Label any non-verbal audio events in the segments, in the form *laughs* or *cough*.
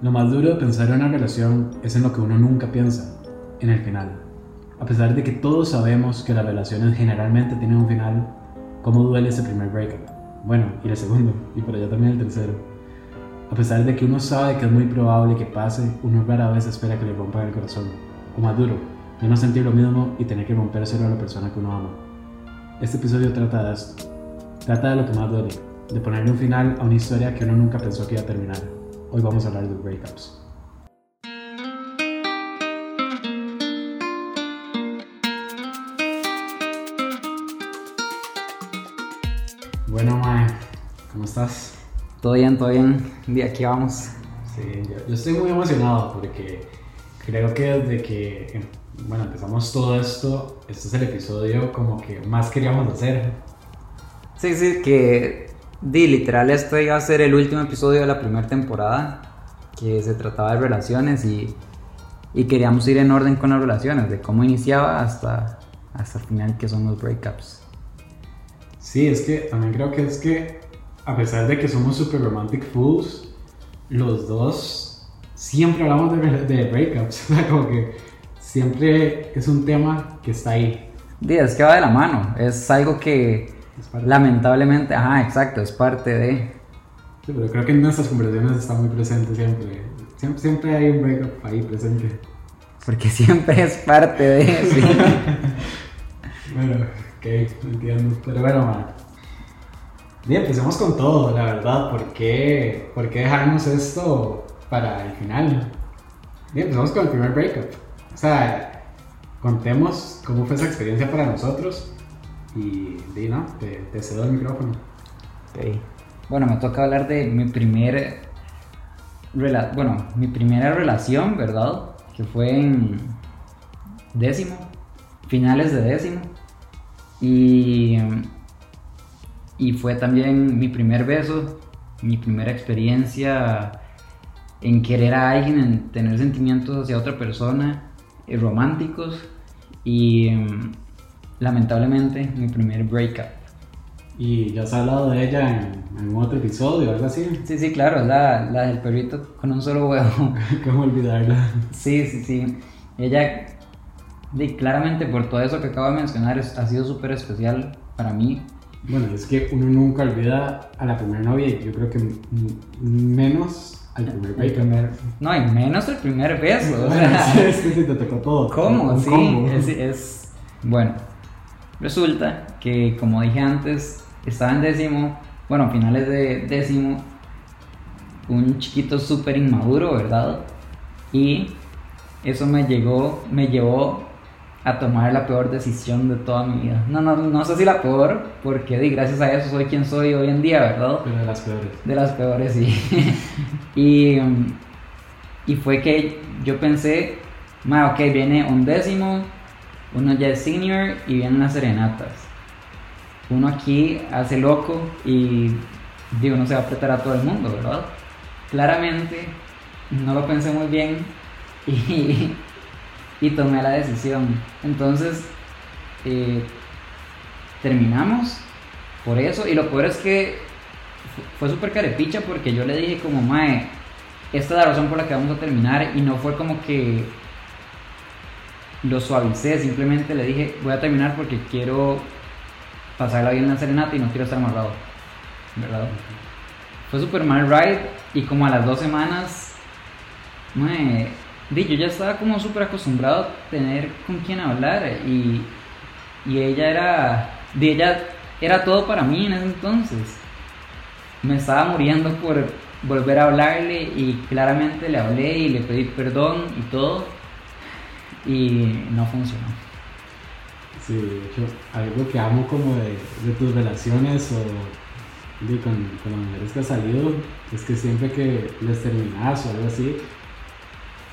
Lo más duro de pensar en una relación es en lo que uno nunca piensa, en el final. A pesar de que todos sabemos que las relaciones generalmente tienen un final, ¿cómo duele ese primer breakup? Bueno, y el segundo, y por allá también el tercero. A pesar de que uno sabe que es muy probable que pase, uno rara vez espera que le rompan el corazón. O más duro, de no sentir lo mismo y tener que rompérselo a la persona que uno ama. Este episodio trata de esto. Trata de lo que más duele, de ponerle un final a una historia que uno nunca pensó que iba a terminar. Hoy vamos a hablar de breakups. Bueno, Mae, ¿cómo estás? Todo bien, todo bien. De aquí vamos. Sí, yo, yo estoy muy emocionado porque creo que desde que em, bueno, empezamos todo esto, este es el episodio como que más queríamos hacer. Sí, sí, que di, literal esto iba a ser el último episodio de la primera temporada, que se trataba de relaciones y, y queríamos ir en orden con las relaciones, de cómo iniciaba hasta, hasta el final que son los breakups. Sí, es que también creo que es que a pesar de que somos super romantic fools, los dos siempre hablamos de, de breakups, *laughs* o sea, como que siempre es un tema que está ahí. Di, es que va de la mano, es algo que Es parte- lamentablemente, ajá, exacto, es parte de... Sí, pero creo que en nuestras conversaciones está muy presente siempre. Siempre, siempre hay un breakup ahí presente. Porque siempre es parte de... sí. *laughs* Bueno, ok, entiendo. Pero bueno, man. Bien, empecemos con todo, la verdad. ¿Por qué, ¿Por qué dejarnos esto para el final? Bien, empezamos con el primer breakup. O sea, contemos cómo fue esa experiencia para nosotros. Y, di, ¿no? Te, te cedo el micrófono. Ok. Bueno, me toca hablar de mi primer... rela- bueno, mi primera relación, ¿verdad? Que fue en décimo, finales de décimo. Y, y fue también mi primer beso, mi primera experiencia en querer a alguien, en tener sentimientos hacia otra persona, eh, románticos. Y lamentablemente mi primer breakup. Y ya has hablado de ella en, algún otro episodio o algo así. Sí, sí, claro, es la, la del perrito con un solo huevo. *laughs* ¿Cómo olvidarla? Sí, sí, sí. Ella, di, claramente por todo eso que acabo de mencionar, ha sido súper especial para mí. Bueno, es que uno nunca olvida a la primera novia y yo creo que menos al primer primer, no, y menos el primer beso. o Bueno, sea, *laughs* sí, es que sí te tocó todo. ¿Cómo? Sí, es, es- Bueno, resulta que, como dije antes, estaba en décimo, bueno, a finales de décimo, un chiquito súper inmaduro, ¿verdad? Y eso me llegó, me llevó a tomar la peor decisión de toda mi vida. No, no, no sé si la peor, porque di, gracias a eso soy quien soy hoy en día, ¿verdad? Pero de las peores. De las peores, sí. *laughs* y, y fue que yo pensé, ma, ok, viene un décimo, uno ya es senior y vienen las serenatas. Uno aquí hace loco y digo, no se va a apretar a todo el mundo, ¿verdad? Claramente no lo pensé muy bien y, *laughs* y tomé la decisión. Entonces, eh, terminamos por eso y lo peor es que fu- fue súper carepicha porque yo le dije como, mae, esta es la razón por la que vamos a terminar y no fue como que lo suavicé, simplemente le dije, voy a terminar porque quiero pasarla bien en la serenata y no quiero estar amarrado, ¿verdad? Fue súper mal ride y como a las dos semanas, di, yo ya estaba como súper acostumbrado a tener con quién hablar y, y ella era, di, ella era todo para mí en ese entonces me estaba muriendo por volver a hablarle y claramente le hablé y le pedí perdón y todo y no funcionó. Sí, de hecho, algo que amo como de, tus relaciones o de con, las mujeres que has salido es que siempre que les terminas o algo así,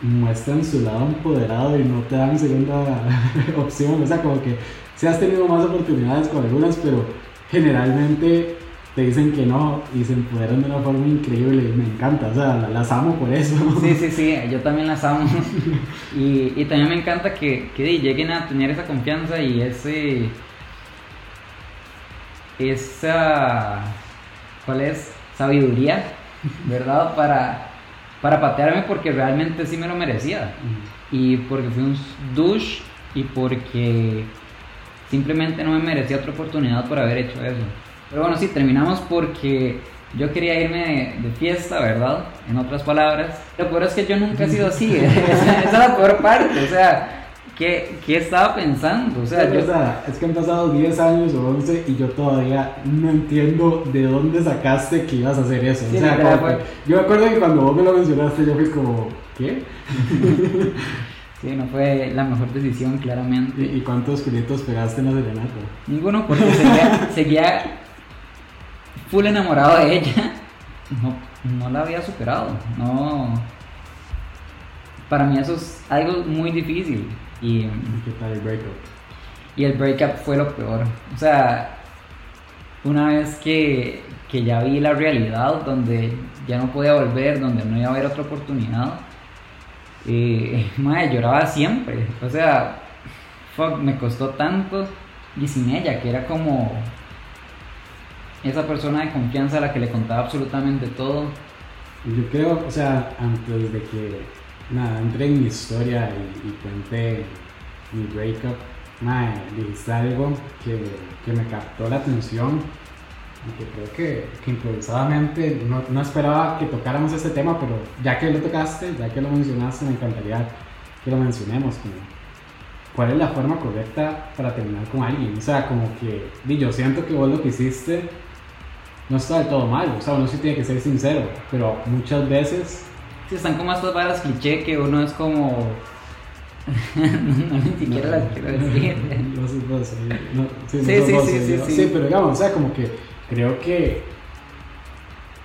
muestran su lado empoderado y no te dan segunda *laughs* opción. O sea, como que sí has tenido más oportunidades con algunas, pero generalmente te dicen que no y se empoderan de una forma increíble me encanta. O sea, las amo por eso. Sí, sí, sí, yo también las amo. *laughs* Y, y también me encanta que, que lleguen a tener esa confianza y ese. esa. ¿Cuál es? Sabiduría, ¿verdad? Para, para patearme porque realmente sí me lo merecía. Y porque fui un douche y porque simplemente no me merecía otra oportunidad por haber hecho eso. Pero bueno, sí, terminamos porque yo quería irme de, fiesta, ¿verdad? En otras palabras. Lo peor es que yo nunca he sido así. *laughs* esa, es la peor parte. O sea, ¿qué, qué estaba pensando? O sea, yo... es que han pasado 10 años o 11 y yo todavía no entiendo de dónde sacaste que ibas a hacer eso. o sea, yo me acuerdo que cuando vos me lo mencionaste, yo fui como, ¿qué? *laughs* Sí, no fue la mejor decisión, claramente. ¿Y, cuántos culitos pegaste en la serenata? Ninguno, porque seguía, *laughs* seguía full enamorado de ella. *laughs* No, no la había superado. No. Para mí eso es algo muy difícil. Y, ¿Qué tal el breakup? Y el breakup fue lo peor. O sea, una vez que, que ya vi la realidad, donde ya no podía volver, donde no iba a haber otra oportunidad, eh, *laughs* madre, lloraba siempre. O sea, fuck, me costó tanto. Y sin ella, que era como esa persona de confianza a la que le contaba absolutamente todo. Yo creo, o sea, antes de que nada, entré en mi historia y, cuente mi breakup, madre, dijiste algo que, que, me captó la atención y que creo que, que improvisadamente no, no, esperaba que tocáramos este tema, pero ya que lo tocaste, ya que lo mencionaste, me encantaría que lo mencionemos. Como, ¿Cuál es la forma correcta para terminar con alguien? O sea, como que, yo siento que vos lo que hiciste no está del todo mal, o sea, uno sí tiene que ser sincero, pero muchas veces... Sí, están como estas varas cliché que uno es como... *laughs* no, ni siquiera las quiero decir. No sé, no sé, no, sí, sí, sí, sí, sí, sí, pero digamos, o sea, como que creo que,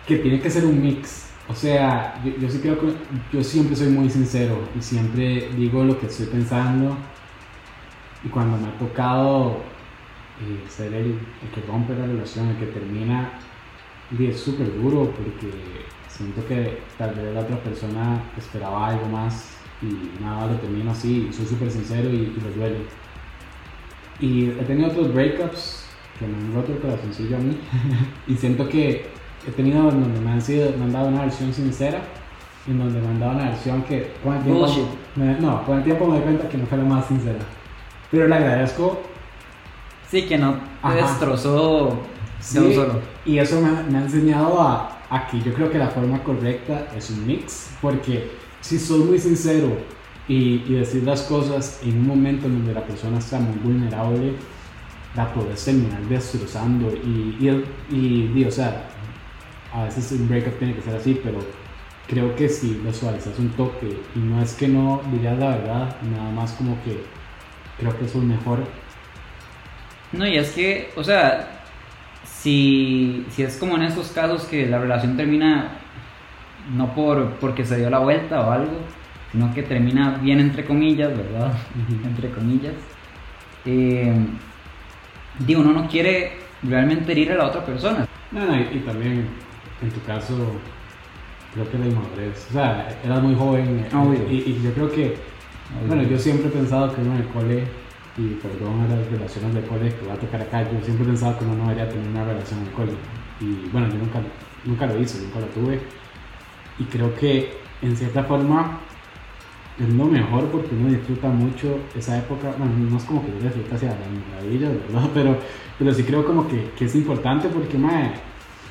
que tiene que ser un mix. O sea, yo, yo sí creo que yo siempre soy muy sincero y siempre digo lo que estoy pensando. Y cuando me ha tocado eh, ser el, el, que rompe la relación, el que termina y es súper duro porque siento que tal vez la otra persona esperaba algo más y nada, lo termino así, y soy súper sincero y, lo duele. Y he tenido otros breakups que me han roto el corazoncillo a mí *laughs* y siento que he tenido donde me han, sido, me han dado una versión sincera y donde me han dado una versión que con el tiempo, no, con el tiempo me doy cuenta que no fue la más sincera. Pero le agradezco. Sí, que no te destrozó Sí, y eso me, ha enseñado a, a, que yo creo que la forma correcta es un mix, porque si soy muy sincero y, y, decir las cosas en un momento en donde la persona está muy vulnerable, la puedes terminar destrozando y, y, y, o sea, a veces un breakup tiene que ser así, pero creo que si lo suavizas un toque y no es que no dirías la verdad, nada más como que creo que eso es mejor. No, y es que, o sea, si, si es como en estos casos que la relación termina no por porque se dio la vuelta o algo, sino que termina bien entre comillas, ¿verdad? entre comillas. Eh, digo, uno no quiere realmente herir a la otra persona. No, no, y, también en tu caso, creo que la inmadurez. O sea, eras muy joven y, y, yo creo que, bueno, yo siempre he pensado que uno en el cole y perdón a las relaciones de cole que voy a tocar acá, yo siempre pensaba que uno no debería tener una relación de cole. Y bueno, yo nunca, nunca lo hice, nunca lo tuve. Y creo que en cierta forma es lo mejor porque uno disfruta mucho esa época. Bueno, no es como que yo disfruta hacia las maravillas, ¿verdad? *laughs* Pero, pero sí creo como que, que es importante porque, madre,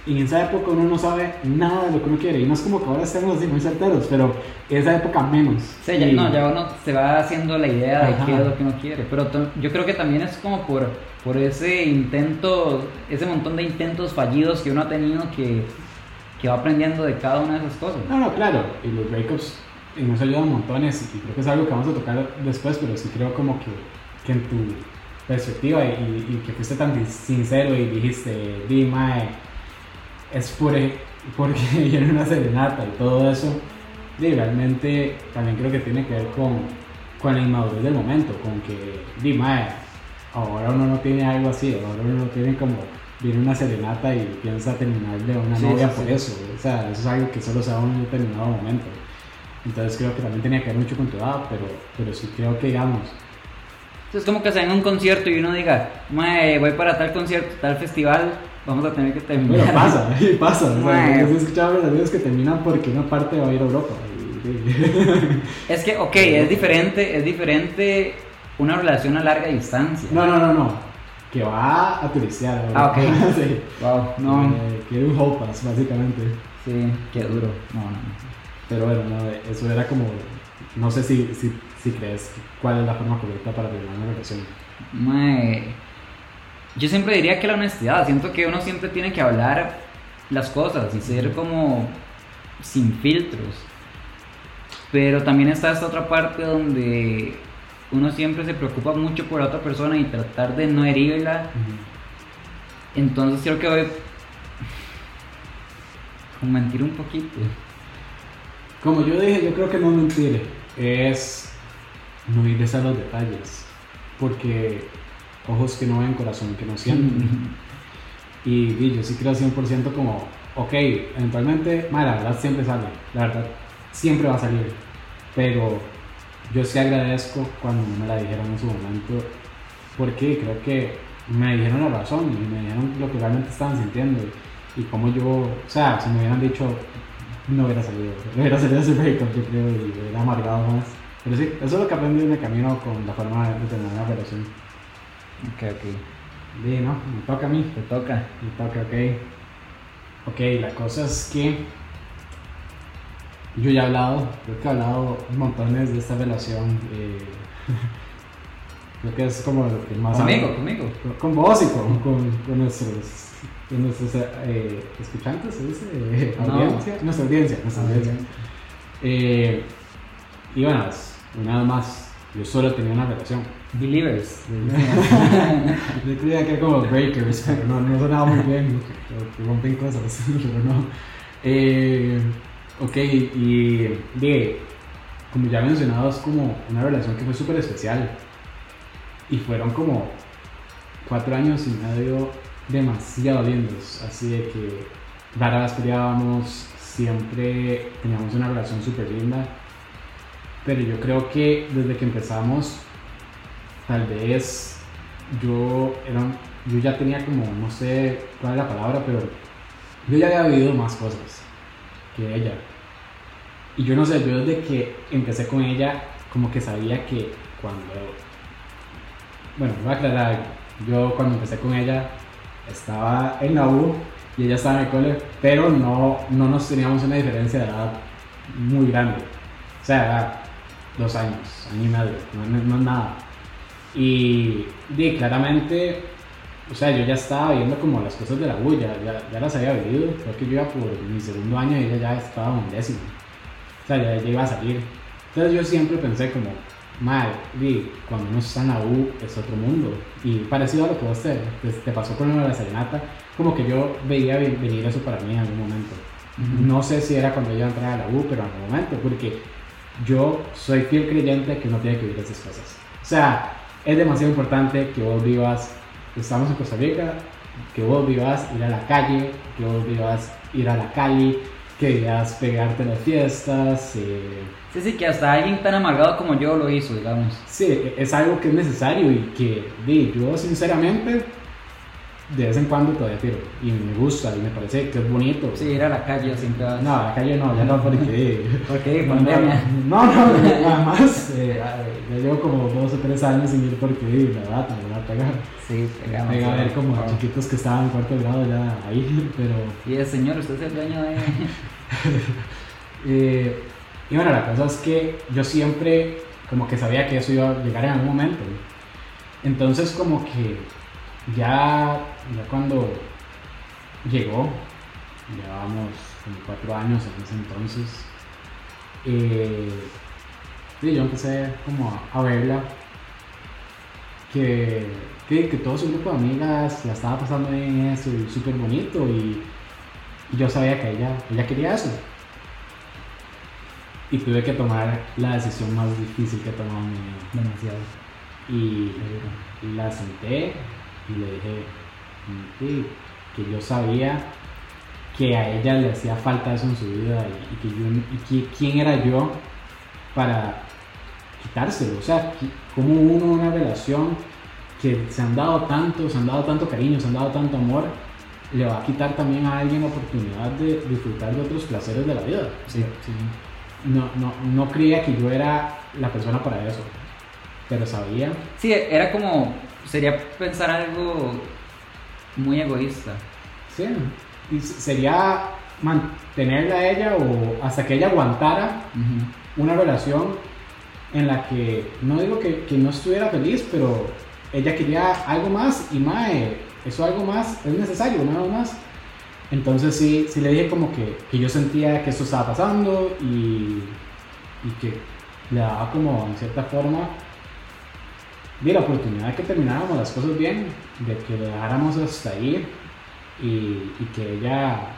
en esa época uno no sabe nada de lo que uno quiere. Y no es como que ahora estemos así muy certeros, pero en esa época menos. Sí, ya, no, ya uno se va haciendo la idea de qué es lo que uno quiere. Pero yo creo que también es como por, por ese intento, ese montón de intentos fallidos que uno ha tenido que, que va aprendiendo de cada una de esas cosas. No, no, claro. Y los breakups nos ayudan montones. Y creo que es algo que vamos a tocar después, pero sí creo como que, que en tu perspectiva y, y, que fuiste tan sincero y dijiste, di, mae es por, e, porque *laughs* viene una serenata y todo eso, y realmente también creo que tiene que ver con, con la inmadurez del momento, con que, di, ahora uno no tiene algo así, ahora uno no tiene como, viene una serenata y piensa terminar de una novia por eso, o sea, eso es algo que solo se da en un determinado momento. Entonces creo que también tenía que ver mucho con tu edad, pero, pero sí creo que digamos, es como que se en un concierto y uno diga, voy para tal concierto, tal festival, vamos a tener que terminar. Bueno, pasa, *laughs* pasa. O sea, he escuchado relaciones que terminan porque una parte va a ir a Europa. Es que, ok, es diferente, es diferente una relación a larga distancia. No, no, no, no. Que va a turistear. Ah, ok. *laughs* sí. Wow, no. Eh, quiere un hall pass, básicamente. Sí, qué duro. No, no, no. Pero bueno, no, eso era como. No sé si, si, si crees cuál es la forma correcta para terminar una relación. Mae, yo siempre diría que la honestidad, siento que uno siempre tiene que hablar las cosas y ser como sin filtros. Pero también está esta otra parte donde uno siempre se preocupa mucho por la otra persona y tratar de no herirla. Entonces creo que voy como mentir un poquito. Como yo dije, yo creo que no mentir es no irles a los detalles. Porque ojos que no ven, corazón que no sienten. Y, y yo sí creo 100% como, ok, eventualmente, ma, la verdad siempre sale, la verdad siempre va a salir, pero yo sí agradezco cuando me la dijeron en su momento, porque creo que me dijeron la razón y me dijeron lo que realmente estaban sintiendo y como yo, o sea, si me hubieran dicho, no hubiera salido, no hubiera salido ese breakup, yo creo, y hubiera amargado más. Pero sí, eso es lo que aprendí en el camino con la forma de terminar una relación. Ok, ok. Sí, no, me toca a mí. Te toca. Me toca, ok. Ok, la cosa es que yo ya he hablado, creo que he hablado montones de esta relación. eh, *laughs* creo que es como lo que más Conmigo, hablo. conmigo. Con, con vos y con, con, con nuestros, con nuestros eh, escuchantes, ¿se dice? Eh, No. audiencia. Nuestra audiencia, nuestra audiencia. Eh, y bueno, una vez más, yo solo tenía una relación. Believers. Yo *laughs* creía que era como Breakers, pero no, no sonaba muy bien, que, rompen cosas, *laughs* pero no. Eh, ok, y de, como ya he mencionado, es como una relación que fue súper especial. Y fueron como cuatro años y medio demasiado lindos, así de que rara vez peleábamos, siempre teníamos una relación súper linda. Pero yo creo que desde que empezamos tal vez yo era yo ya tenía como no sé cuál es la palabra pero yo ya había vivido más cosas que ella. Y yo no sé yo desde que empecé con ella como que sabía que cuando bueno voy a aclarar yo cuando empecé con ella estaba en la U y ella estaba en el cole pero no no nos teníamos una diferencia de edad muy grande. O sea era dos años año y medio no, no- no nada y di, claramente, o sea, yo ya estaba viendo como las cosas de la U, ya, ya, ya las había vivido. Creo que yo iba por mi segundo año y ella ya estaba en un décimo. O sea, ya, ya iba a salir. Entonces yo siempre pensé como, madre, di, cuando uno está en la U es otro mundo. Y parecido a lo que vos te, te, te pasó con lo de la serenata, como que yo veía ve- venir eso para mí en algún momento. No sé si era cuando yo entraba a la U, pero en algún momento, porque yo soy fiel creyente que uno tiene que vivir esas cosas. O sea, es demasiado importante que vos vivas, estamos en Costa Rica, que vos vivas ir a la calle, que vos vivas ir a la Cali, que vivas pegarte a las fiestas. eh, Sí, sí, que hasta alguien tan amargado como yo lo hizo, digamos. sí, es algo que es necesario y que di, yo sinceramente de vez en cuando todavía tiro y me gusta y me parece que es bonito. Sí, ir a la calle siempre vas. No, a la calle no, ya no porque... *laughs* Porque No, pandemia. No, no, nada más. eh, ya llevo como dos o tres años sin ir porque la verdad me voy a pegar. Sí, pegamos. Pega a ver como chiquitos que estaban en cuarto grado ya ahí, pero... Y el señor, usted es el dueño de. *laughs* eh, y bueno, la cosa es que yo siempre como que sabía que eso iba a llegar en algún momento. Entonces como que ya, ya cuando llegó, llevábamos como cuatro años en ese entonces, eh, y yo empecé como a, verla, que, que, que todo su grupo de amigas la estaba pasando bien en eso, y súper bonito, y, y yo sabía que ella, ella quería eso. Y tuve que tomar la decisión más difícil que he tomado en mi vida. Demasiado. Y la senté y le dije "Sí, que yo sabía que a ella le hacía falta eso en su vida y, y que yo y que- quién era yo para quitárselo o sea como uno una relación que se han dado tanto se han dado tanto cariño se han dado tanto amor le va a quitar también a alguien la oportunidad de disfrutar de otros placeres de la vida. Sí, sí. No, no, no creía que yo era la persona para eso, pero sabía. Sí, era como, sería pensar algo muy egoísta. Sí, y sería mantenerla a ella o hasta que ella aguantara una relación en la que, no digo que, que, no estuviera feliz, pero ella quería algo más y más, eso algo más es necesario, nada más. Entonces sí, sí le dije como que, que yo sentía que eso estaba pasando y, y que le daba como en cierta forma di la oportunidad de que termináramos las cosas bien, de que dejáramos hasta ahí y, que ella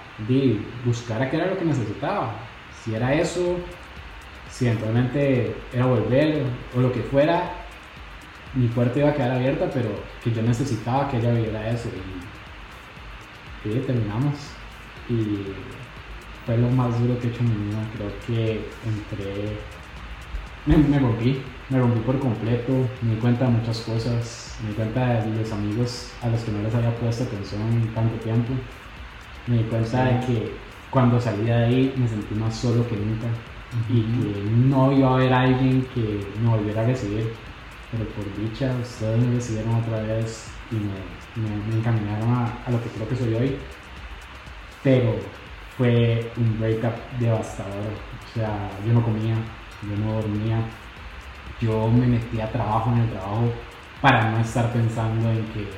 buscara qué era lo que necesitaba. Si era eso, si eventualmente era volver o lo que fuera, mi puerta iba a quedar abierta, pero que yo necesitaba que ella viviera eso. Y, terminamos. Y fue lo más duro que he hecho mi vida. Creo que entré, me, me rompí, me rompí por completo, me di cuenta de muchas cosas, me di cuenta de los amigos a los que no les había puesto atención en tanto tiempo. Me di cuenta de que cuando salí de ahí me sentí más solo que nunca y que no iba a haber alguien que me volviera a recibir. Pero por dicha, ustedes me recibieron otra vez y me, me, me encaminaron a, a, lo que creo que soy hoy. Pero fue un breakup devastador. O sea, yo no comía, yo no dormía, yo me metía a trabajo en el trabajo para no estar pensando en que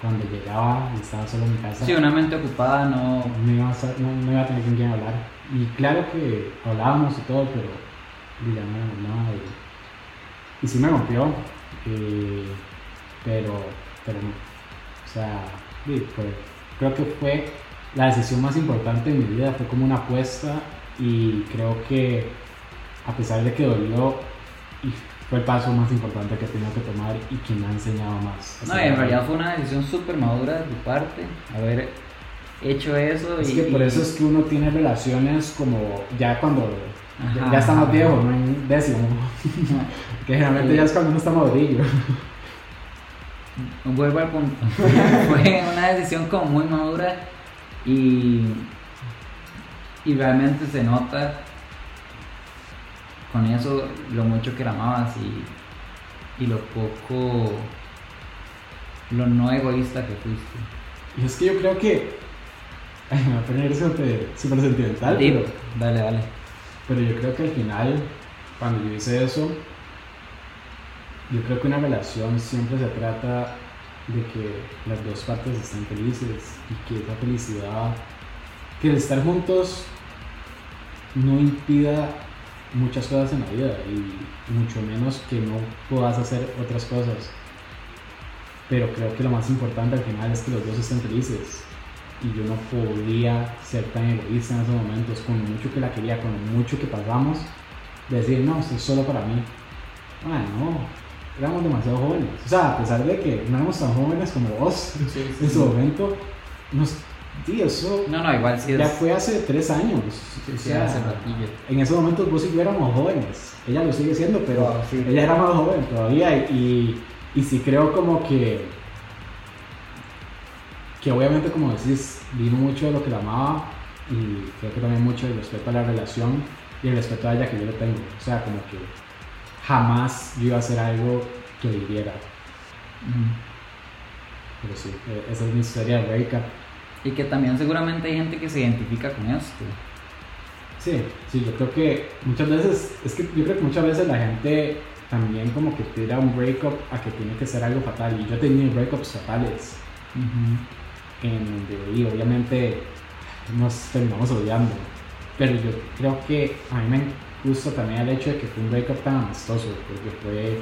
cuando llegaba y estaba solo en mi casa. Sí, una mente ocupada no... No iba a, no, no iba a tener con quién hablar. Y claro que hablábamos y todo, pero ya no. Y, y sí me rompió, eh, pero, pero no. O sea, fue, creo que fue la decisión más importante de mi vida, fue como una apuesta y creo que a pesar de que dolió, y fue el paso más importante que tenido que tomar y que me ha enseñado más. No, en realidad fue una decisión súper madura de tu parte, haber hecho eso. Es y, que por eso es que uno tiene relaciones como ya cuando Ajá, ya está más viejo, no en décimo. *laughs* que generalmente ya es cuando uno está madurillo. Vuelvo al punto. *laughs* fue una decisión como muy madura y, y realmente se nota con eso lo mucho que la amabas y, y lo poco, lo no egoísta que fuiste. Y es que yo creo que, me va a poner súper sentimental. Pero, dale, dale. Pero yo creo que al final, cuando yo hice eso, yo creo que una relación siempre se trata de que las dos partes estén felices y que esa felicidad, que el estar juntos no impida muchas cosas en la vida y mucho menos que no puedas hacer otras cosas. Pero creo que lo más importante al final es que los dos estén felices. Y yo no podía ser tan egoísta en esos momentos, con lo mucho que la quería, con lo mucho que pagamos, decir, no, esto es solo para mí. Ah, no, éramos demasiado jóvenes. O sea, a pesar de que no éramos tan jóvenes como vos sí, sí, en su momento, nos Sí, eso no, no, igual sí ya es... fue hace tres años. Sí, o sea, hace ratillo. en esos momentos vos y yo éramos jóvenes. Ella lo sigue siendo, pero Wow, sí. ella era más joven todavía. Y, sí creo como que, que obviamente como decís, vino mucho de lo que la amaba y creo que también mucho el respeto a la relación y el respeto a ella que yo le tengo. O sea, como que jamás yo iba a hacer algo que le hiriera. Ujú. Pero sí, eh, esa es mi historia de breakup. Y que también seguramente hay gente que se identifica con esto. Sí, sí, yo creo que muchas veces, es que yo creo que muchas veces la gente también como que tira un breakup a que tiene que ser algo fatal. Y yo he tenido breakups fatales en donde y obviamente nos terminamos odiando. Pero yo creo que a mí me gusta también el hecho de que fue un breakup tan amistoso, porque fue,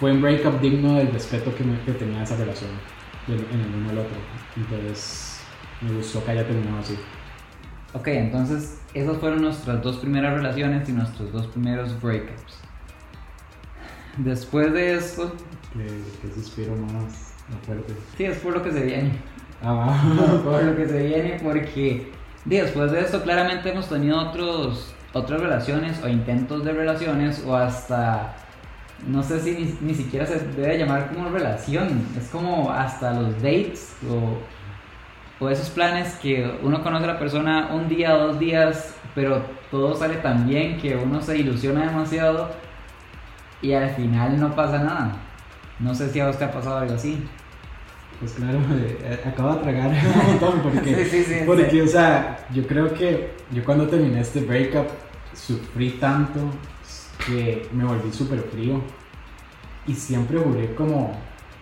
fue un breakup digno del respeto que, me- que tenía esa relación en el uno al otro. Entonces me gustó que haya terminado así. Ok, entonces esas fueron nuestras dos primeras relaciones y nuestros dos primeros breakups. Después de esto, Que, suspiro más, fuerte. sí, es por lo que se viene. Ah, *laughs* por lo que se viene, porque después de esto claramente hemos tenido otros, otras relaciones o intentos de relaciones o hasta, no sé si ni, ni siquiera se debe llamar como relación, es como hasta los dates o o esos planes que uno conoce a la persona un día, dos días, pero todo sale tan bien que uno se ilusiona demasiado y al final no pasa nada. No sé si a vos te ha pasado algo así. Pues claro, eh, acabo de tragar *laughs* un *laughs* montón porque, Sí, sí, sí, porque o sea, yo creo que yo cuando terminé este breakup sufrí tanto que me volví súper frío y siempre juré como,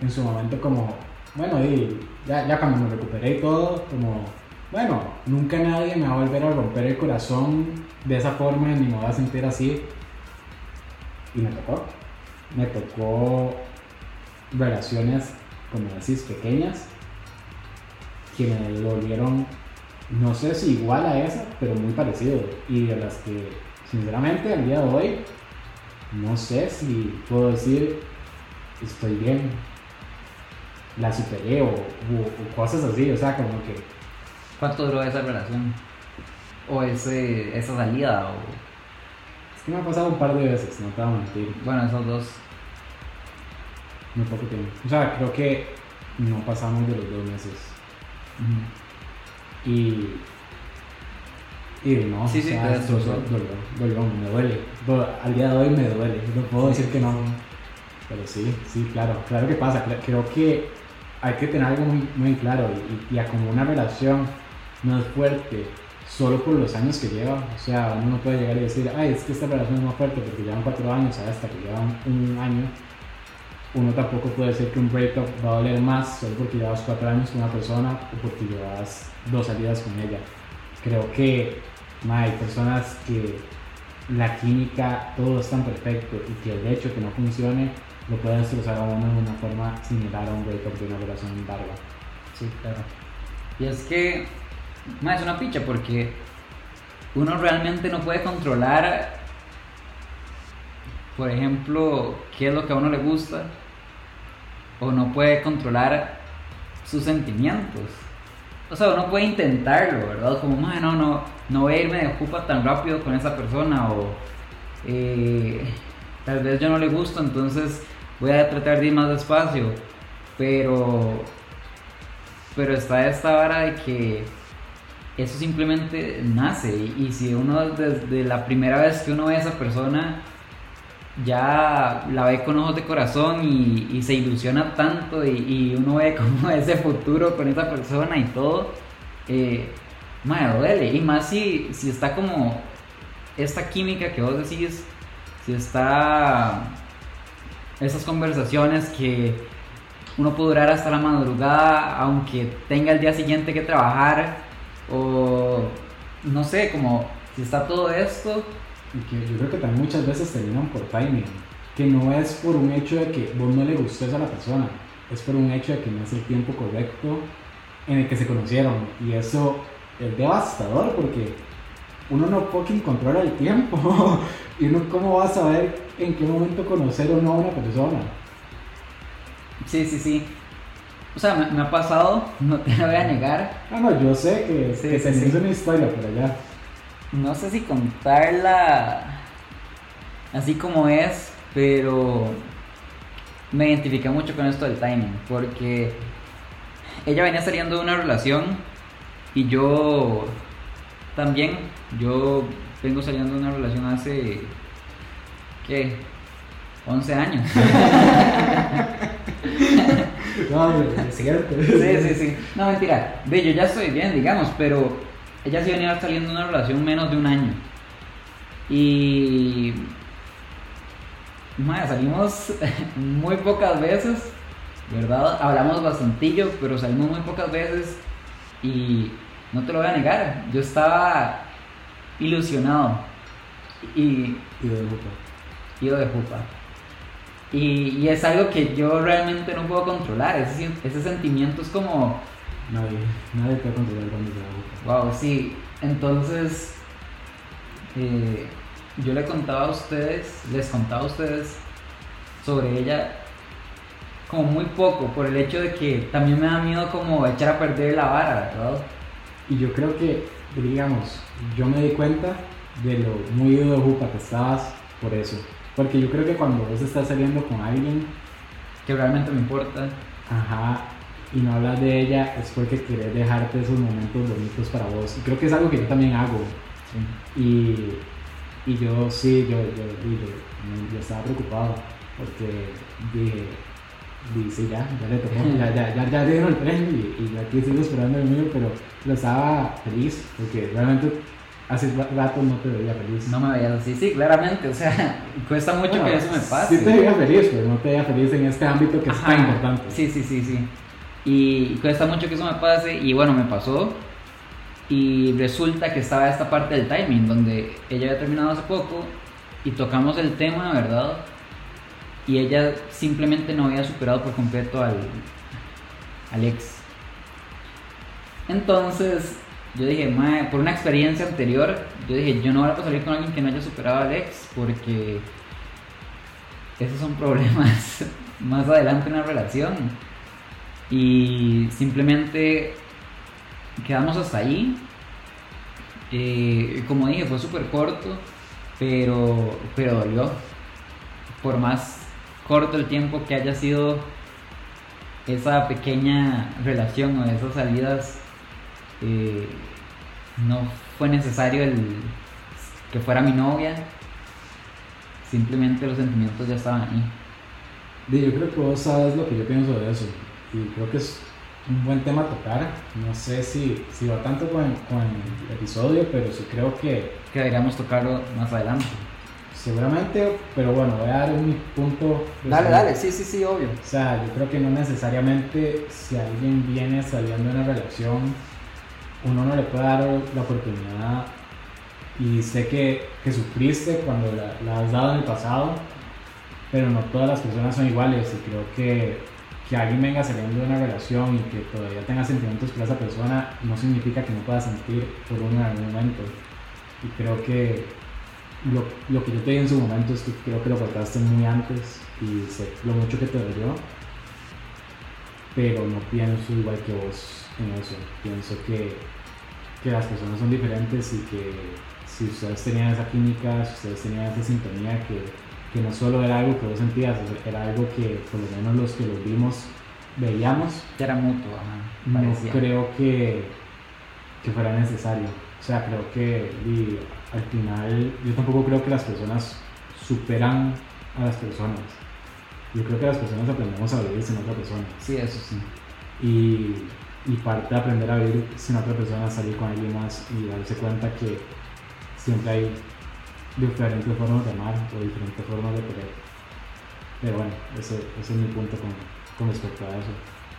en su momento como, bueno, y ya, ya cuando me recuperé y todo, como, bueno, nunca nadie me va a volver a romper el corazón de esa forma ni me va a sentir así. Y me tocó, me tocó relaciones, como decís, pequeñas, que me volvieron, no sé si igual a esa, pero muy parecido. Y de las que, sinceramente, al día de hoy, no sé si puedo decir, estoy bien, la superé o, o- o cosas así, o sea, como que ¿Cuánto duró esa relación? O ese, esa salida, o es que me ha pasado un par de veces, no te voy a mentir, bueno, esos dos. muy poco tiempo. O sea, creo que no pasamos de los dos meses. Y. Y no, Sí, o sea, esto destrozó. dolió, dolió, me duele. Al día de hoy me duele, no puedo decir que no. Pero sí, sí, claro, claro que pasa. Creo que hay que tener algo muy, muy claro y, y, a como una relación no es fuerte solo por los años que lleva. O sea, uno no puede llegar y decir, ay, es que esta relación es más fuerte porque llevan cuatro años, a esta que llevan un año. Uno tampoco puede decir que un breakup va a doler más solo porque llevas cuatro años con una persona o porque llevas dos salidas con ella. Creo que hay personas que la química, todo es tan perfecto y que el hecho que no funcione lo puede destrozar a uno de una forma similar a un breakup de una relación larga. Sí, claro. Y es que, es una picha porque uno realmente no puede controlar, por ejemplo, qué es lo que a uno le gusta, o no puede controlar sus sentimientos. O sea, uno puede intentarlo, ¿verdad? Como, ma, no, no, no voy a irme de ocupa tan rápido con esa persona, o eh, tal vez yo no le gusto, entonces voy a tratar de ir más despacio. Pero pero está esta vara de que eso simplemente nace y, y si uno desde la primera vez que uno ve a esa persona ya la ve con ojos de corazón y, se ilusiona tanto y, y uno ve como *laughs* ese futuro con esa persona y todo, eh, madre, duele. Y más si, si está como esta química que vos decís, si está esas conversaciones que uno puede durar hasta la madrugada, aunque tenga el día siguiente que trabajar, o no sé, como si está todo esto, Y que yo creo que también muchas veces terminan por timing, que no es por un hecho de que vos no le gustes a la persona, es por un hecho de que no es el tiempo correcto en el que se conocieron. Y eso es devastador porque uno no fucking controla el tiempo. *laughs* y uno cómo va a saber en qué momento conocer o no a una persona. sí, sí, sí. O sea, me, me ha pasado, no te lo voy a negar. Ah, no, yo sé que, Sí, que sí, tenés sí. una historia por allá. No sé si contarla así como es, pero me identifiqué mucho con esto del timing, porque ella venía saliendo de una relación y yo también, yo vengo saliendo de una relación hace, ¿qué? 11 años. *laughs* No, es cierto. Sí, sí, sí. No, mentira. Ve, yo ya estoy bien, digamos, pero ella sí venía saliendo de una relación menos de un año. Y. Madre, salimos *laughs* muy pocas veces, ¿verdad? Hablamos bastantillo, pero salimos muy pocas veces. Y no te lo voy a negar, yo estaba ilusionado. Y Y de luto. ido de pupa. Y, y es algo que yo realmente no puedo controlar. Ese, ese sentimiento es como, Nadie, nadie puede controlar cuando se da wow, sí. Entonces, eh, yo le contaba a ustedes, les contaba a ustedes sobre ella como muy poco, por el hecho de que también me da miedo como echar a perder la vara, ¿verdad? Y yo creo que, digamos, yo me di cuenta de lo muy de jupa que estabas por eso. Porque yo creo que cuando vos estás saliendo con alguien, Que realmente me importa. ajá, y no hablas de ella es porque querés dejarte esos momentos bonitos para vos. Y creo que es algo que yo también hago. Y, y yo sí, yo, yo, yo, yo estaba preocupado porque dije, dice ya, ya le tocó, ya, ya, ya, ya dieron el premio y, y aquí sigo esperando el mío, pero lo estaba feliz porque realmente hace rato no te veía feliz. No me veías así, sí, claramente, o sea, *laughs* cuesta mucho Bueno, que eso me pase. Sí te veía feliz, pero no te veía feliz en este ámbito que es Ajá. tan importante. Sí, sí, sí, sí. Y cuesta mucho que eso me pase y bueno, me pasó. Y resulta que estaba esta parte del timing, donde ella había terminado hace poco y tocamos el tema, ¿verdad? Y ella simplemente no había superado por completo al, al ex. Entonces, yo dije, "Mae, por una experiencia anterior, yo dije, yo no voy a salir con alguien que no haya superado al ex, porque esos son problemas *laughs* más adelante en la relación. Y simplemente quedamos hasta ahí. Eh, como dije, fue súper corto, pero, pero dolió. Por más corto el tiempo que haya sido esa pequeña relación o esas salidas, eh, no fue necesario el que fuera mi novia. Simplemente los sentimientos ya estaban ahí. Yo creo que vos sabes lo que yo pienso de eso. Y creo que es un buen tema a tocar. No sé si, si va tanto con, con el episodio, pero sí creo que Que deberíamos tocarlo más adelante. seguramente, pero bueno, voy a dar un punto. Dale, dale, sí, sí, sí, obvio. O sea, yo creo que no necesariamente si alguien viene saliendo de una relación, uno no le puede dar la oportunidad. Y sé que, que sufriste cuando la, la has dado en el pasado, pero no todas las personas son iguales. Y creo que, que alguien venga saliendo de una relación y que todavía tenga sentimientos por esa persona, no significa que no pueda sentir por uno en algún momento. Y creo que lo, lo que yo te di en su momento es que creo que lo cortaste muy antes y sé lo mucho que te dolió, pero no pienso igual que vos en eso. Pienso que, que las personas son diferentes y que si ustedes tenían esa química, si ustedes tenían esa sintonía, que, que no solo era algo que vos sentías, era algo que por lo menos los que los vimos veíamos, era mutuo, ajá, no creo que, que fuera necesario. O sea, creo que y, al final yo tampoco creo que las personas superan a las personas. Yo creo que las personas aprendemos a vivir sin otra persona. Sí, eso sí. Y, y parte de aprender a vivir sin otra persona, salir con alguien más y darse cuenta que siempre hay diferentes formas de amar o diferentes formas de querer. Pero bueno, ese, ese es mi punto con, con respecto a eso.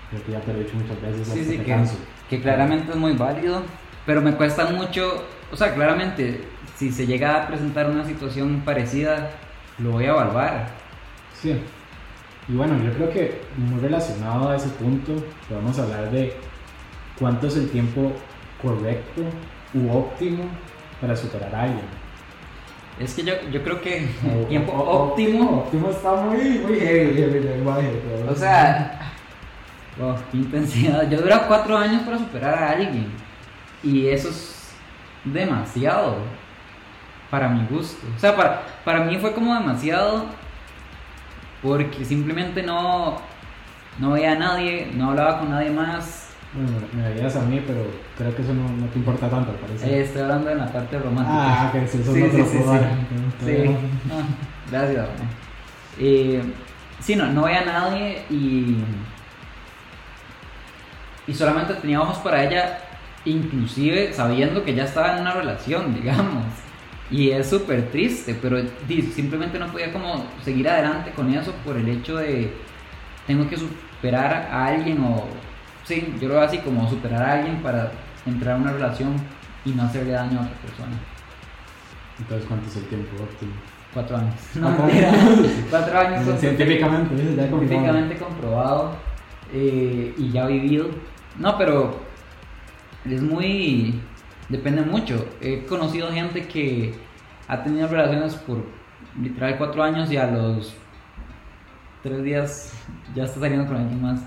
Creo que ya te lo he dicho muchas veces. Sí, sí, que, que claramente es muy válido, pero me cuesta mucho, o sea, claramente, si se llega a presentar una situación parecida, lo voy a evaluar. Sí. Y bueno, yo creo que muy relacionado a ese punto, podemos hablar de cuánto es el tiempo correcto u óptimo para superar a alguien. Es que yo, yo creo que *laughs* el tiempo óptimo, Óptimo está muy, muy heavy, heavy pero- o sea, wow, qué intensidad. Yo duré cuatro años para superar a alguien y eso es demasiado para mi gusto. O sea, para, para mí fue como demasiado porque simplemente no, no veía a nadie, no hablaba con nadie más. Bueno, me veías a mí, pero creo que eso no, no te importa tanto, parece. Eh, estoy hablando de la parte romántica. ah, que eso Sí, te sí, lo sí, puedo sí. Sí, Ah, gracias. Eh, sí, no, no veía a nadie y. Y solamente tenía ojos para ella, inclusive sabiendo que ya estaba en una relación, *laughs* digamos. Y es súper triste, pero simplemente no podía como seguir adelante con eso por el hecho de tengo que superar a alguien o sí, yo lo veo así como superar a alguien para entrar a una relación y no hacerle daño a otra persona. Entonces, ¿cuánto es el tiempo óptimo? Cuatro años. *laughs* No, Cuatro mentira. años. *laughs* Cuatro años son Científicamente, ya comprobado. científicamente comprobado eh, y ya vivido. No, pero es muy. Depende mucho. He conocido gente que ha tenido relaciones por literal cuatro años y a los tres días ya está saliendo con alguien más.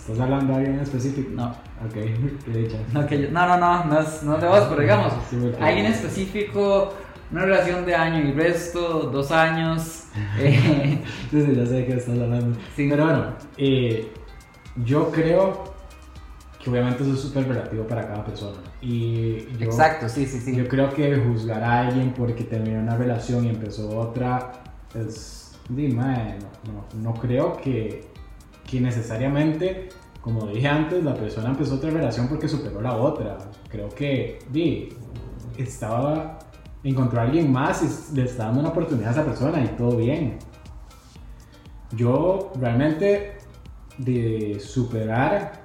¿Estás hablando de alguien en específico? No. Ok, *laughs* qué dicha. No, que yo- no, no, no, no es, no es de vos, pero digamos, Sí, porque- alguien específico, una relación de año y resto, dos años. *laughs* eh, Sí, sí, ya sé de qué estás hablando. Sí. Pero bueno, eh, yo creo que obviamente eso es súper relativo para cada persona. Y yo, Exacto, sí, sí, sí. yo creo que juzgar a alguien porque terminó una relación y empezó otra es. Dime, no, no, no creo que, que necesariamente, como dije antes, la persona empezó otra relación porque superó la otra. Creo que di, estaba. encontró a alguien más y le está dando una oportunidad a esa persona y todo bien. Yo realmente de superar,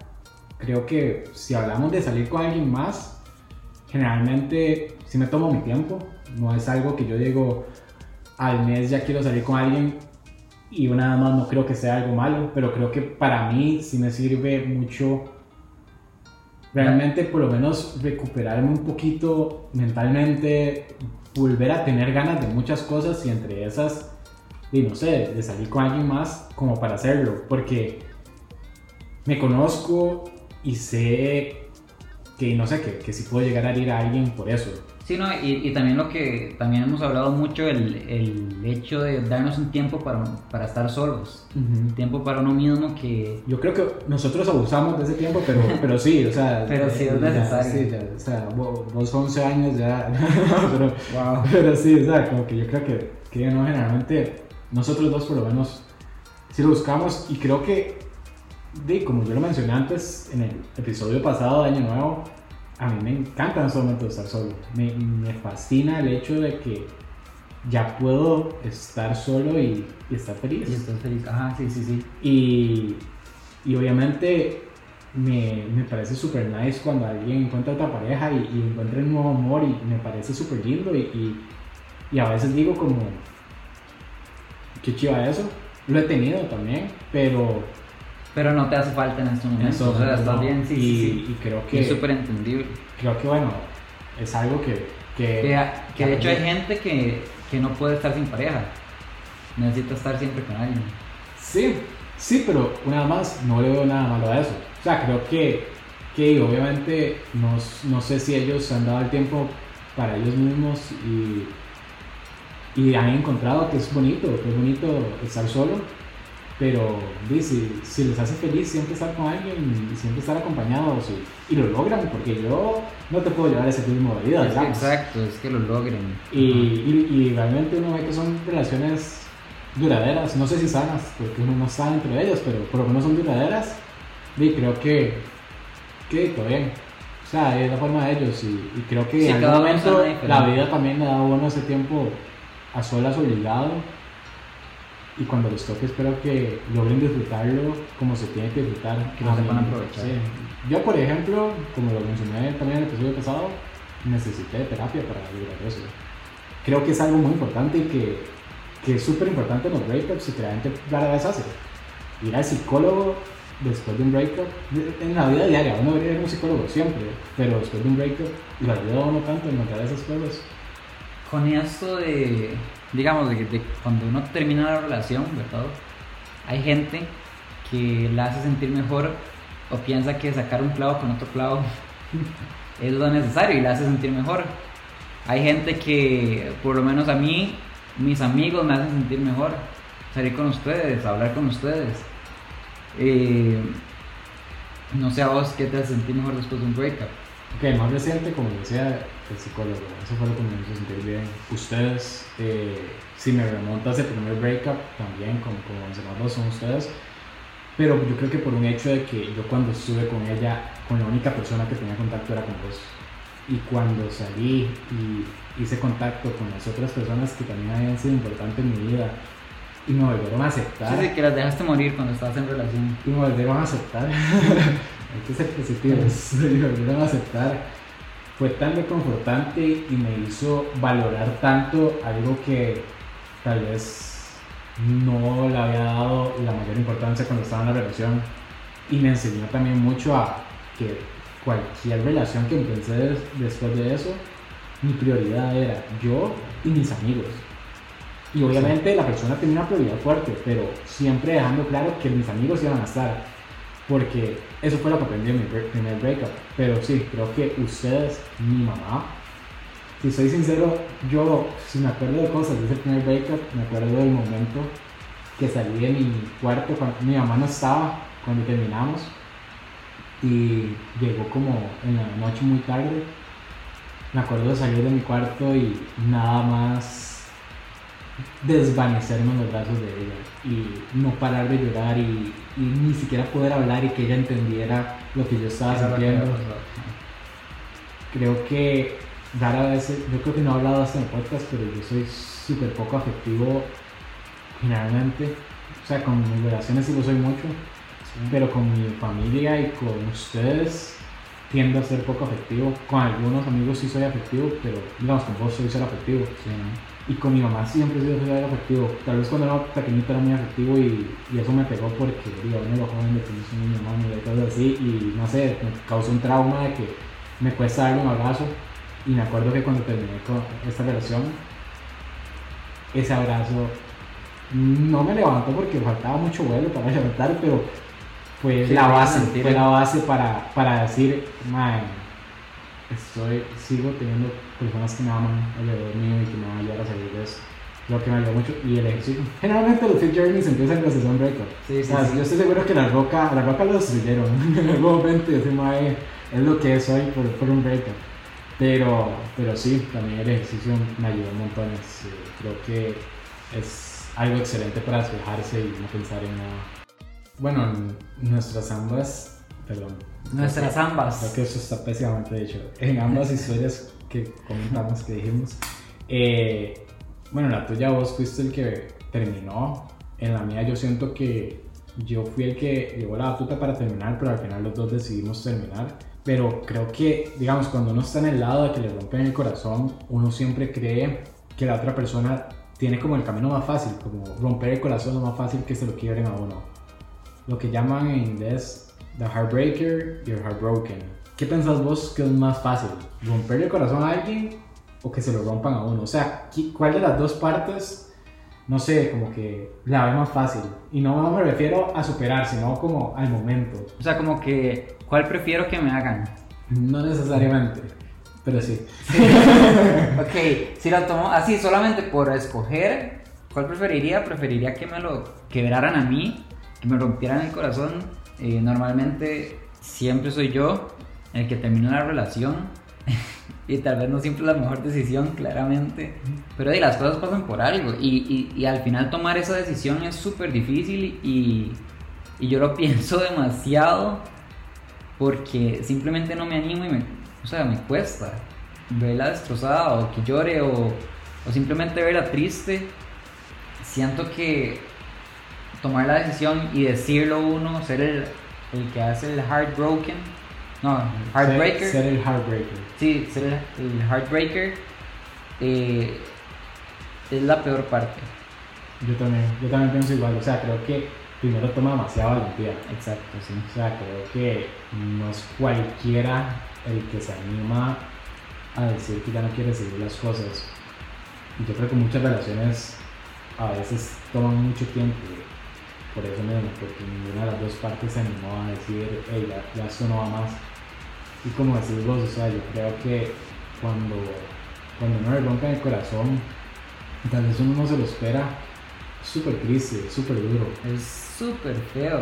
creo que si hablamos de salir con alguien más, generalmente sí me tomo mi tiempo. No es algo que yo digo al mes ya quiero salir con alguien y nada más no creo que sea algo malo, pero creo que para mí sí me sirve mucho realmente por lo menos recuperarme un poquito mentalmente, volver a tener ganas de muchas cosas y entre esas, y no sé, de salir con alguien más como para hacerlo, porque me conozco y sé que no sé, que, que sí puedo llegar a herir a alguien por eso. Sí, no, y, y también lo que también hemos hablado mucho, el, el hecho de darnos un tiempo para, para estar solos, un tiempo para uno mismo que... Yo creo que nosotros abusamos de ese tiempo, pero, *laughs* pero sí, o sea... Pero sí es necesario. sí, ya, o sea, vos, vos 11 años ya... *laughs* pero, Wow. pero sí, o sea, como que yo creo que, que no, generalmente nosotros dos por lo menos sí lo buscamos y creo que, de, como yo lo mencioné antes en el episodio pasado de Año Nuevo, a mí me encanta en este momento estar solo. Me, me fascina el hecho de que ya puedo estar solo y, y estar feliz. Y estás feliz. Ajá, sí, sí, sí. Y, y obviamente me, me parece súper nice cuando alguien encuentra otra pareja y, y encuentra un nuevo amor y me parece súper lindo y, y a veces digo como, qué chiva eso. Lo he tenido también, pero Pero no te hace falta en este en momento. estos o sea, momentos estás no. bien, sí, y, sí, sí. y creo Y es que, súper entendible. creo que bueno, es algo que... que, Que, que de hecho hay gente que, que no puede estar sin pareja. Necesita estar siempre con alguien. Sí, sí, pero una más, no le veo nada malo a eso. O sea, creo que, que obviamente no, no sé si ellos han dado el tiempo para ellos mismos y, y han encontrado que es bonito, que es bonito estar solo, pero si, si les hace feliz siempre estar con alguien y siempre estar acompañados y, y lo logran, porque yo no te puedo llevar ese ritmo de vida, Es exacto, es que lo logren. Y, y, y realmente uno ve que son relaciones duraderas, no sé si sanas, porque uno no sabe entre ellos, pero por lo menos son duraderas. Y creo que, que todo bien. O sea, es la forma de ellos y, creo que Sí, en cada algún momento la vida también le da uno ese tiempo a solas obligado. Y cuando les toque espero que logren disfrutarlo como se tiene que disfrutar. Que lo sepan aprovechar. sí. Yo, por ejemplo, como lo mencioné también en el episodio pasado, necesité terapia para lograr eso. Creo que es algo muy importante y que, que es súper importante en los breakups y que la gente rara vez hace. Ir al psicólogo después de un breakup, en la vida diaria, uno debería ir a un psicólogo siempre, pero después de un breakup lo ayuda a uno tanto a encontrar esas cosas. Con esto de, digamos, de, cuando uno termina la relación, ¿verdad? Hay gente que la hace sentir mejor o piensa que sacar un clavo con otro clavo *laughs* es lo necesario y la hace sentir mejor. Hay gente que, por lo menos a mí, mis amigos me hacen sentir mejor. Salir con ustedes, hablar con ustedes. Eh, no sé a vos qué te hace sentir mejor después de un breakup. Ok, más reciente, como decía el psicólogo, eso fue lo que me hizo sentir bien. Ustedes, eh, si me remonto a ese primer breakup, también, como, como mencionados, son ustedes. Pero yo creo que por un hecho de que yo cuando estuve con ella, con la única persona que tenía contacto era con vos. Y cuando salí y hice contacto con las otras personas que también habían sido importantes en mi vida y me volvieron a aceptar Sí, sí, que las dejaste morir cuando estabas en relación. y me volvieron a aceptar. *laughs* Hay que ser positivos. *laughs* Me volvieron a aceptar. Fue tan reconfortante y me hizo valorar tanto algo que tal vez no le había dado la mayor importancia cuando estaba en la relación. Y me enseñó también mucho a que cualquier relación que empecé des- después de eso, mi prioridad era yo y mis amigos. Y obviamente la persona tenía una prioridad fuerte, pero siempre dejando claro que mis amigos iban a estar. Porque eso fue lo que aprendí en mi primer breakup. Pero sí, creo que ustedes, mi mamá, si soy sincero, yo, si me acuerdo de cosas de ese primer breakup, me acuerdo del momento que salí de mi cuarto cuando mi mamá no estaba, cuando terminamos. y llegó como en la noche muy tarde. Me acuerdo de salir de mi cuarto y nada más desvanecerme en los brazos de ella y no parar de llorar y, y ni siquiera poder hablar y que ella entendiera lo que yo estaba que sintiendo. Creo que rara vez, yo creo que no he hablado hasta en el podcast, pero yo soy súper poco afectivo generalmente. O sea, con mis relaciones sí lo soy mucho, pero con mi familia y con ustedes tiendo a ser poco afectivo. Con algunos amigos sí soy afectivo, pero digamos con vos soy ser afectivo. Sí, ¿no? Y con mi mamá siempre he sido ser afectivo. Tal vez cuando era pequeñito era muy afectivo y, y eso me pegó porque, digo, uno lo joven de que no soy niño, mami, y cosas así. Y no sé, me causó un trauma de que me cuesta darle un abrazo. Y me acuerdo que cuando terminé con esta relación, ese abrazo no me levantó porque faltaba mucho vuelo para *laughs* levantar, pero fue Sí, la base, fue la base para, para decir, man, estoy, sigo teniendo personas que me aman alrededor mío y que me van a ayudar a salir de eso. Lo que me ayudó mucho y el ejercicio. Generalmente los fit journeys empiezan con sesión breakup. Sí, O sí, sea, sí. Yo estoy seguro que la roca, la roca lo destruyeron. *laughs* en algún momento ese mae es lo que es hoy por, por un breakup. Pero, pero sí, también el ejercicio me ayudó un montón. Es, eh, creo que es algo excelente para despejarse y no pensar en nada. Bueno, nuestras ambas, perdón. Nuestras Creo que- ambas. Creo que eso está pésimamente dicho. En ambas historias que comentamos, que dijimos. eh, bueno, la tuya vos fuiste el que terminó. En la mía yo siento que yo fui el que llevó la batuta para terminar, pero al final los dos decidimos terminar. Pero creo que, digamos, cuando uno está en el lado de que le rompen el corazón, uno siempre cree que la otra persona tiene como el camino más fácil, como romper el corazón es más fácil que se lo quiebren a uno. Lo que llaman en inglés the heartbreaker y el heartbroken. ¿Qué pensás vos que es más fácil? ¿Romper el corazón a alguien o que se lo rompan a uno? O sea, ¿qui- ¿cuál de las dos partes, no sé, como que la ve más fácil? Y no me refiero a superar, sino como al momento. O sea, como que, ¿cuál prefiero que me hagan? No necesariamente, pero sí. *laughs* Ok, si lo tomo así solamente por escoger, ¿cuál preferiría? Preferiría que me lo quebraran a mí, que me rompieran el corazón. Eh, normalmente siempre soy yo el que termina la relación *laughs* y tal vez no siempre es la mejor decisión, claramente. Pero las cosas pasan por algo y, y- y al final tomar esa decisión es súper difícil y, y yo lo *laughs* pienso demasiado porque simplemente no me animo y me, o sea, me cuesta verla destrozada o que llore o, o simplemente verla triste. Siento que tomar la decisión y decirlo uno, ser el, el que hace el heartbroken, no, heartbreaker. Ser, ser el heartbreaker. Sí, ser el, el heartbreaker eh, es la peor parte. Yo también, yo también pienso igual. O sea, creo que primero toma demasiada valentía. Exacto, sí. O sea, creo que no es cualquiera el que se anima a decir que ya no quiere seguir las cosas. Y yo creo que muchas relaciones a veces toman mucho tiempo por eso mismo, porque ninguna de las dos partes se animó a decir, hey, ya, ya esto no va más. Y como decís vos, o sea, yo creo que cuando, cuando uno le rompe el corazón, tal vez uno no se lo espera, es súper triste, súper duro. Es súper feo.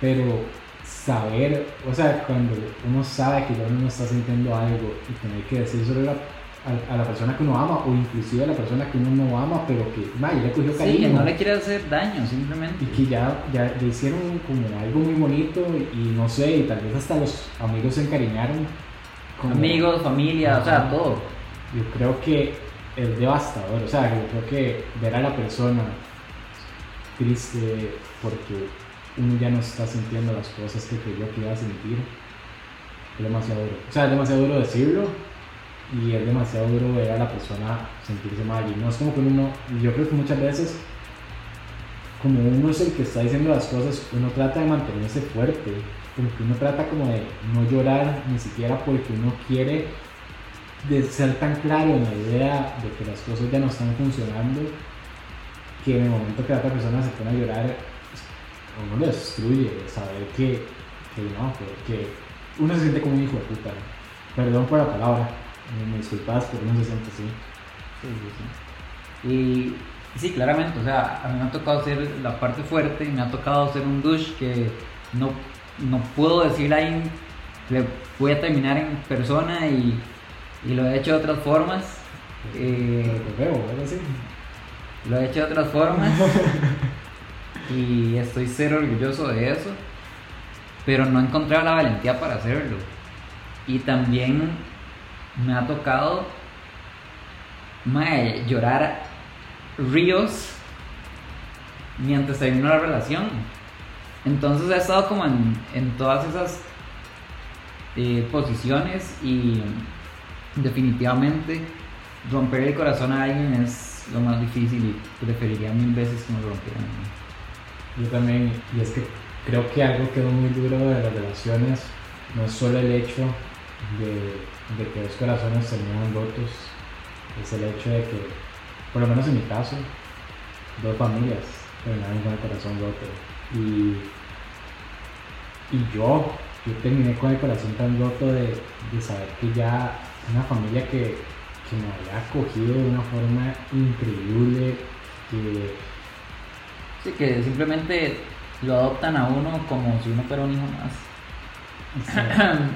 Pero saber, o sea, cuando uno sabe que ya uno no está sintiendo algo y tener que decírselo a la, a, a la persona que uno ama o inclusive a la persona que uno no ama, pero que ya le cogió Sí, cariño. que no le quiere hacer daño, simplemente. Y que ya, ya, ya hicieron como algo muy bonito y no sé, y tal vez hasta los amigos se encariñaron. como- Amigos, familia, o sea, todo. Yo creo que es devastador, o sea, yo creo que ver a la persona triste porque uno ya no está sintiendo las cosas que creyó que iba a sentir, es demasiado duro. O sea, es demasiado duro decirlo y es demasiado duro ver a la persona sentirse mal. Y no es como que uno, yo creo que muchas veces, como uno es el que está diciendo las cosas, uno trata de mantenerse fuerte, como uno trata como de no llorar ni siquiera porque uno quiere de ser tan claro en la idea de que las cosas ya no están funcionando, que en el momento que la otra persona se pone a llorar, a uno lo destruye, saber que, que no, que, que uno se siente como un hijo de puta. Perdón por la palabra, me disculpas, pero uno se siente así. Sí, sí, sí. Y sí, claramente, o sea, a mí me ha tocado ser la parte fuerte y me ha tocado ser un douche que no no puedo decirle a alguien que voy a terminar en persona y, y lo he hecho de otras formas. Eh, algo así. lo he hecho de otras formas *laughs* y estoy cero orgulloso de eso, pero no he encontrado la valentía para hacerlo. Y también me ha tocado llorar ríos mientras termino la relación. Entonces he estado como en, todas esas eh, posiciones y definitivamente romper el corazón a alguien es lo más difícil y preferiría mil veces que me rompieran. a. Yo también, y es que creo que algo quedó muy duro de las relaciones no es solo el hecho de, que dos corazones terminan rotos, es el hecho de que, por lo menos en mi caso, dos familias terminaron con el corazón roto. Y, y yo, yo terminé con el corazón tan roto de, de saber que ya una familia que, que me había acogido de una forma increíble, que Sí, que simplemente lo adoptan a uno como si uno fuera un hijo más. O sea,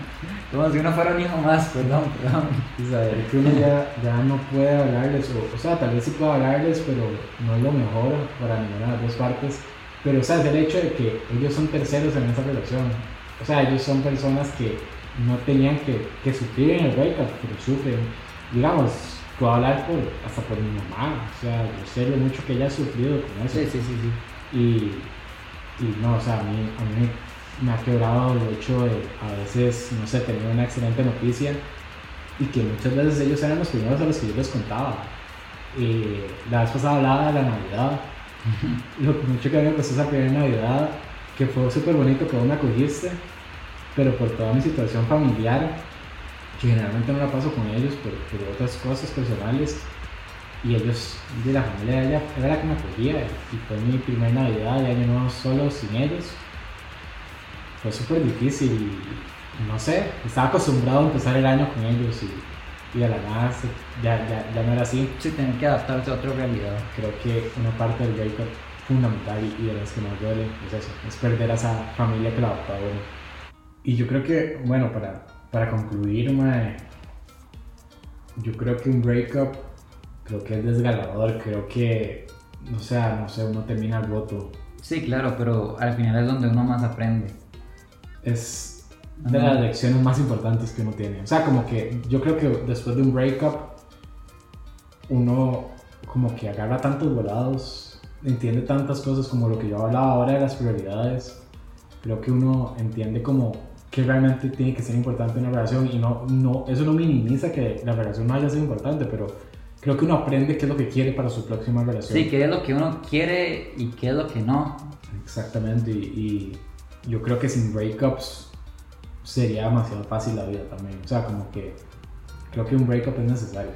Como si uno fuera un hijo más, perdón, perdón. Y saber que uno ya, ya no puede hablarles, o, o sea, tal vez sí pueda hablarles, pero no es lo mejor para ninguna de las dos partes. Pero, o sea, es el hecho de que ellos son terceros en esa relación. O sea, ellos son personas que no tenían que, que sufrir en el breakup, pero sufren. Digamos, puedo hablar por, hasta por mi mamá, o sea, yo sé lo mucho que ella ha sufrido con eso. Sí, sí, sí, sí. Y, y no, o sea, a mí, a mí me ha quebrado el hecho de a veces, no sé, tener una excelente noticia y que muchas veces ellos eran los primeros a los que yo les contaba. Y la vez pasada hablaba de la Navidad, lo mucho que me costó esa primera Navidad, que fue súper bonito que vos me acogiste, pero por toda mi situación familiar, que generalmente no la paso con ellos por, por otras cosas personales, y ellos, de la familia de ella, era la que me acogía, y fue mi primer Navidad de año nuevo solo sin ellos. Fue súper difícil, y no sé, estaba acostumbrado a empezar el año con ellos, y, y a la nada se- ya, ya, ya no era así. Sí, tener que adaptarse a otra realidad. Creo que una parte del breakup fundamental y, de las que más duele es eso, es perder a esa familia que la adoptó a uno. Y yo creo que, bueno, para, para concluir, mae, yo creo que un breakup creo que es desgarrador, creo que, o sea, no sé, uno termina roto. Sí, claro, pero al final es donde uno más aprende. Es de las lecciones más importantes que uno tiene. O sea, como que yo creo que después de un breakup, uno como que agarra tantos volados, entiende tantas cosas como lo que yo hablaba ahora de las prioridades. Creo que uno entiende como que realmente tiene que ser importante una relación y no, no, eso no minimiza que la relación no haya sido importante, pero creo que uno aprende qué es lo que quiere para su próxima relación. Sí, qué es lo que uno quiere y qué es lo que no. Exactamente, y, y yo creo que sin breakups sería demasiado fácil la vida también. O sea, como que creo que un breakup es necesario.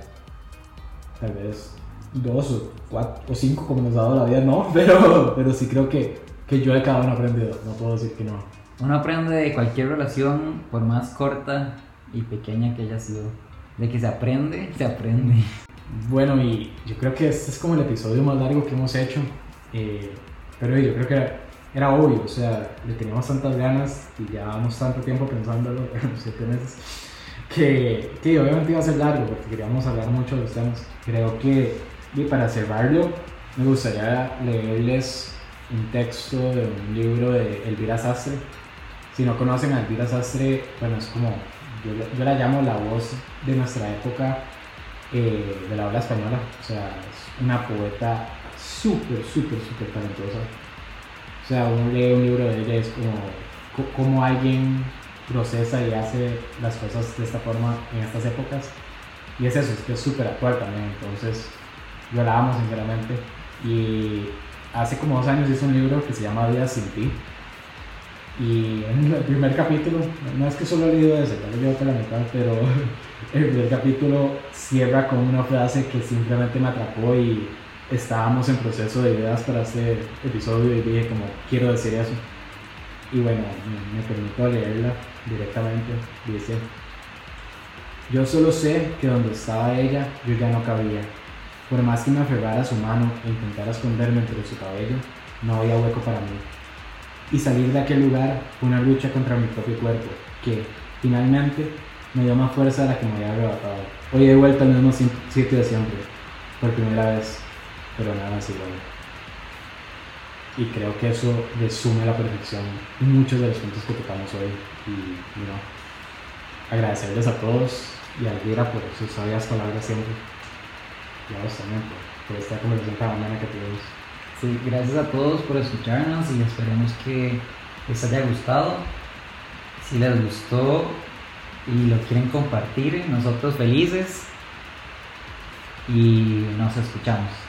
Tal vez dos o cuatro o cinco como nos ha dado la vida, no, *laughs* pero, pero sí creo que, que yo de cada uno he aprendido, no puedo decir que no. Uno aprende de cualquier relación, por más corta y pequeña que haya sido. De que se aprende, se aprende. Bueno, y yo creo que este es como el episodio más largo que hemos hecho, eh, pero yo creo que era, obvio, o sea, le teníamos tantas ganas y ya llevamos tanto tiempo pensándolo, *laughs* siete meses, que, que obviamente iba a ser largo porque queríamos hablar mucho de los temas. Creo que, y para cerrarlo, me gustaría leerles un texto de un libro de Elvira Sastre. Si no conocen a Elvira Sastre, bueno, es como, yo, yo la llamo la voz de nuestra época eh, de la habla española. O sea, es una poeta súper, súper, súper talentosa. O sea, uno lee un libro de ella es como co- cómo alguien procesa y hace las cosas de esta forma en estas épocas. Y es eso, es que es súper actual también. Entonces, yo la amo sinceramente. Y hace como dos años hizo un libro que se llama Vida sin ti. Y en el primer capítulo, no es que solo he leído ese, lo llevo por la mitad, pero *laughs* el primer capítulo cierra con una frase que simplemente me atrapó y estábamos en proceso de ideas para este episodio y dije como, quiero decir eso. Y bueno, me, permito leerla directamente. Dice, yo solo sé que donde estaba ella yo ya no cabía. Por más que me aferrara su mano e intentara esconderme entre su cabello, no había hueco para mí. y salir de aquel lugar fue una lucha contra mi propio cuerpo, que finalmente me dio más fuerza de la que me había arrebatado. Hoy he vuelto al mismo sitio de siempre, por primera vez, pero nada más igual. Y creo que eso resume a la perfección muchos de los puntos que tocamos hoy. Y, you agradecerles a todos y a Elvira por sus sabias palabras siempre. Y a vos también por, esta conversación tan mañana que tuvimos. Sí, gracias a todos por escucharnos y esperemos que les haya gustado. Si les gustó y lo quieren compartir, nosotros felices y nos escuchamos.